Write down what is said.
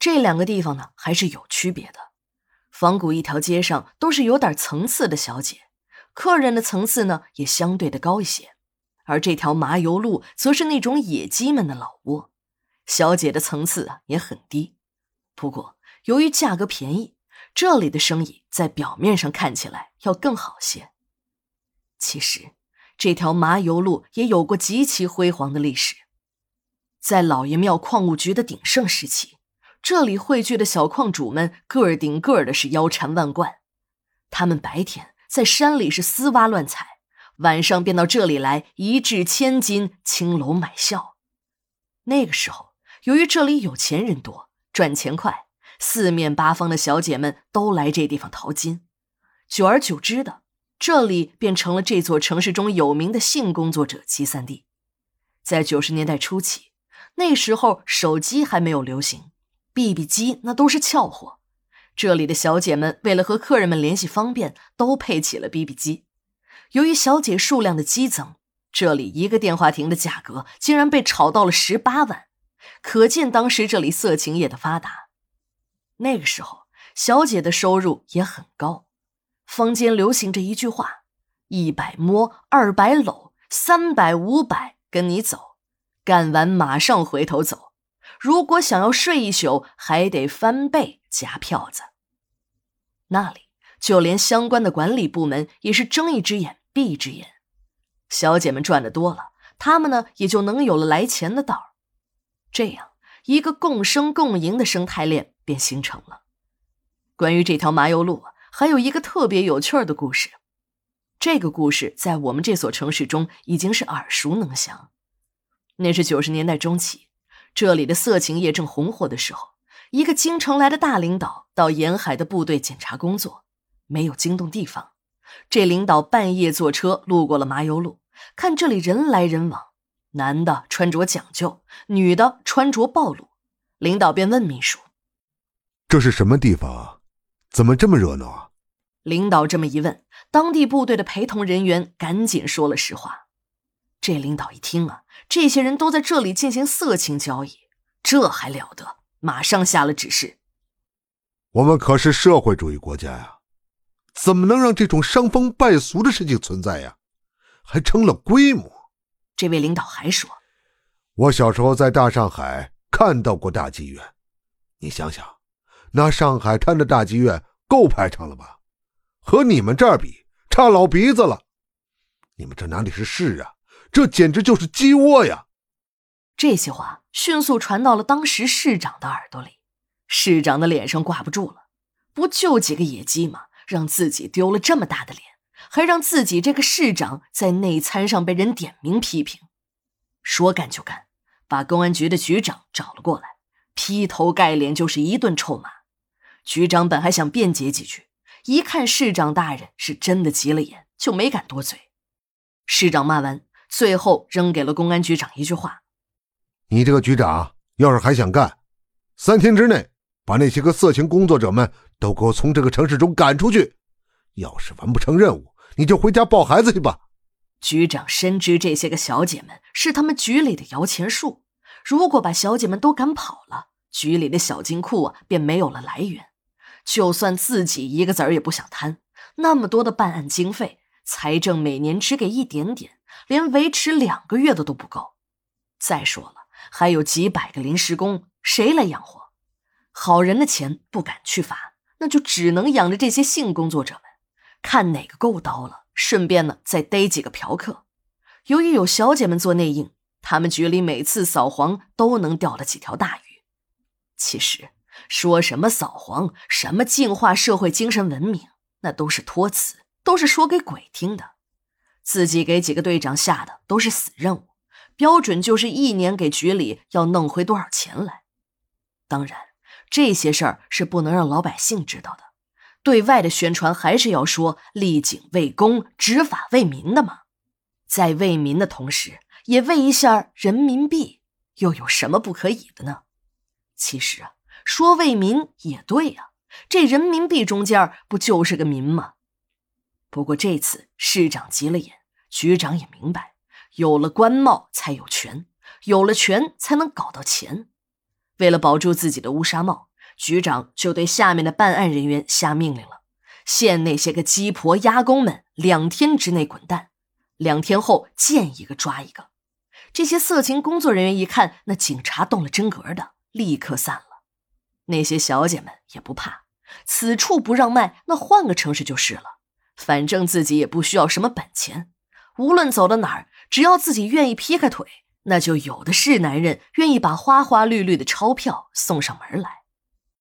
这两个地方呢还是有区别的。仿古一条街上都是有点层次的小姐，客人的层次呢也相对的高一些，而这条麻油路则是那种野鸡们的老窝，小姐的层次啊也很低。不过由于价格便宜，这里的生意在表面上看起来要更好些。其实这条麻油路也有过极其辉煌的历史，在老爷庙矿务局的鼎盛时期。这里汇聚的小矿主们个儿顶个儿的是腰缠万贯，他们白天在山里是私挖乱采，晚上便到这里来一掷千金，青楼买笑。那个时候，由于这里有钱人多，赚钱快，四面八方的小姐们都来这地方淘金，久而久之的，这里便成了这座城市中有名的性工作者集散地。在九十年代初期，那时候手机还没有流行。BB 机那都是俏货，这里的小姐们为了和客人们联系方便，都配起了 BB 机。由于小姐数量的激增，这里一个电话亭的价格竟然被炒到了十八万，可见当时这里色情业的发达。那个时候，小姐的收入也很高，坊间流行着一句话：“一百摸，二百搂，三百五百跟你走，干完马上回头走。”如果想要睡一宿，还得翻倍加票子。那里就连相关的管理部门也是睁一只眼闭一只眼。小姐们赚的多了，他们呢也就能有了来钱的道这样一个共生共赢的生态链便形成了。关于这条麻油路，还有一个特别有趣的故事。这个故事在我们这所城市中已经是耳熟能详。那是九十年代中期。这里的色情业正红火的时候，一个京城来的大领导到沿海的部队检查工作，没有惊动地方。这领导半夜坐车路过了麻油路，看这里人来人往，男的穿着讲究，女的穿着暴露。领导便问秘书：“这是什么地方啊？怎么这么热闹啊？”领导这么一问，当地部队的陪同人员赶紧说了实话。这领导一听啊。这些人都在这里进行色情交易，这还了得！马上下了指示。我们可是社会主义国家呀，怎么能让这种伤风败俗的事情存在呀？还成了规模。这位领导还说：“我小时候在大上海看到过大妓院，你想想，那上海滩的大妓院够排场了吧？和你们这儿比，差老鼻子了。你们这哪里是市啊？”这简直就是鸡窝呀！这些话迅速传到了当时市长的耳朵里，市长的脸上挂不住了。不就几个野鸡吗？让自己丢了这么大的脸，还让自己这个市长在内参上被人点名批评。说干就干，把公安局的局长找了过来，劈头盖脸就是一顿臭骂。局长本还想辩解几句，一看市长大人是真的急了眼，就没敢多嘴。市长骂完。最后扔给了公安局长一句话：“你这个局长要是还想干，三天之内把那些个色情工作者们都给我从这个城市中赶出去。要是完不成任务，你就回家抱孩子去吧。”局长深知这些个小姐们是他们局里的摇钱树，如果把小姐们都赶跑了，局里的小金库啊便没有了来源。就算自己一个子儿也不想贪，那么多的办案经费，财政每年只给一点点。连维持两个月的都不够，再说了，还有几百个临时工，谁来养活？好人的钱不敢去罚，那就只能养着这些性工作者们，看哪个够刀了，顺便呢再逮几个嫖客。由于有小姐们做内应，他们局里每次扫黄都能钓了几条大鱼。其实说什么扫黄，什么净化社会精神文明，那都是托词，都是说给鬼听的。自己给几个队长下的都是死任务，标准就是一年给局里要弄回多少钱来。当然，这些事儿是不能让老百姓知道的。对外的宣传还是要说立警为公、执法为民的嘛。在为民的同时，也为一下人民币，又有什么不可以的呢？其实啊，说为民也对呀，这人民币中间不就是个民吗？不过这次市长急了眼。局长也明白，有了官帽才有权，有了权才能搞到钱。为了保住自己的乌纱帽，局长就对下面的办案人员下命令了：限那些个鸡婆鸭公们两天之内滚蛋，两天后见一个抓一个。这些色情工作人员一看那警察动了真格的，立刻散了。那些小姐们也不怕，此处不让卖，那换个城市就是了。反正自己也不需要什么本钱，无论走到哪儿，只要自己愿意劈开腿，那就有的是男人愿意把花花绿绿的钞票送上门来。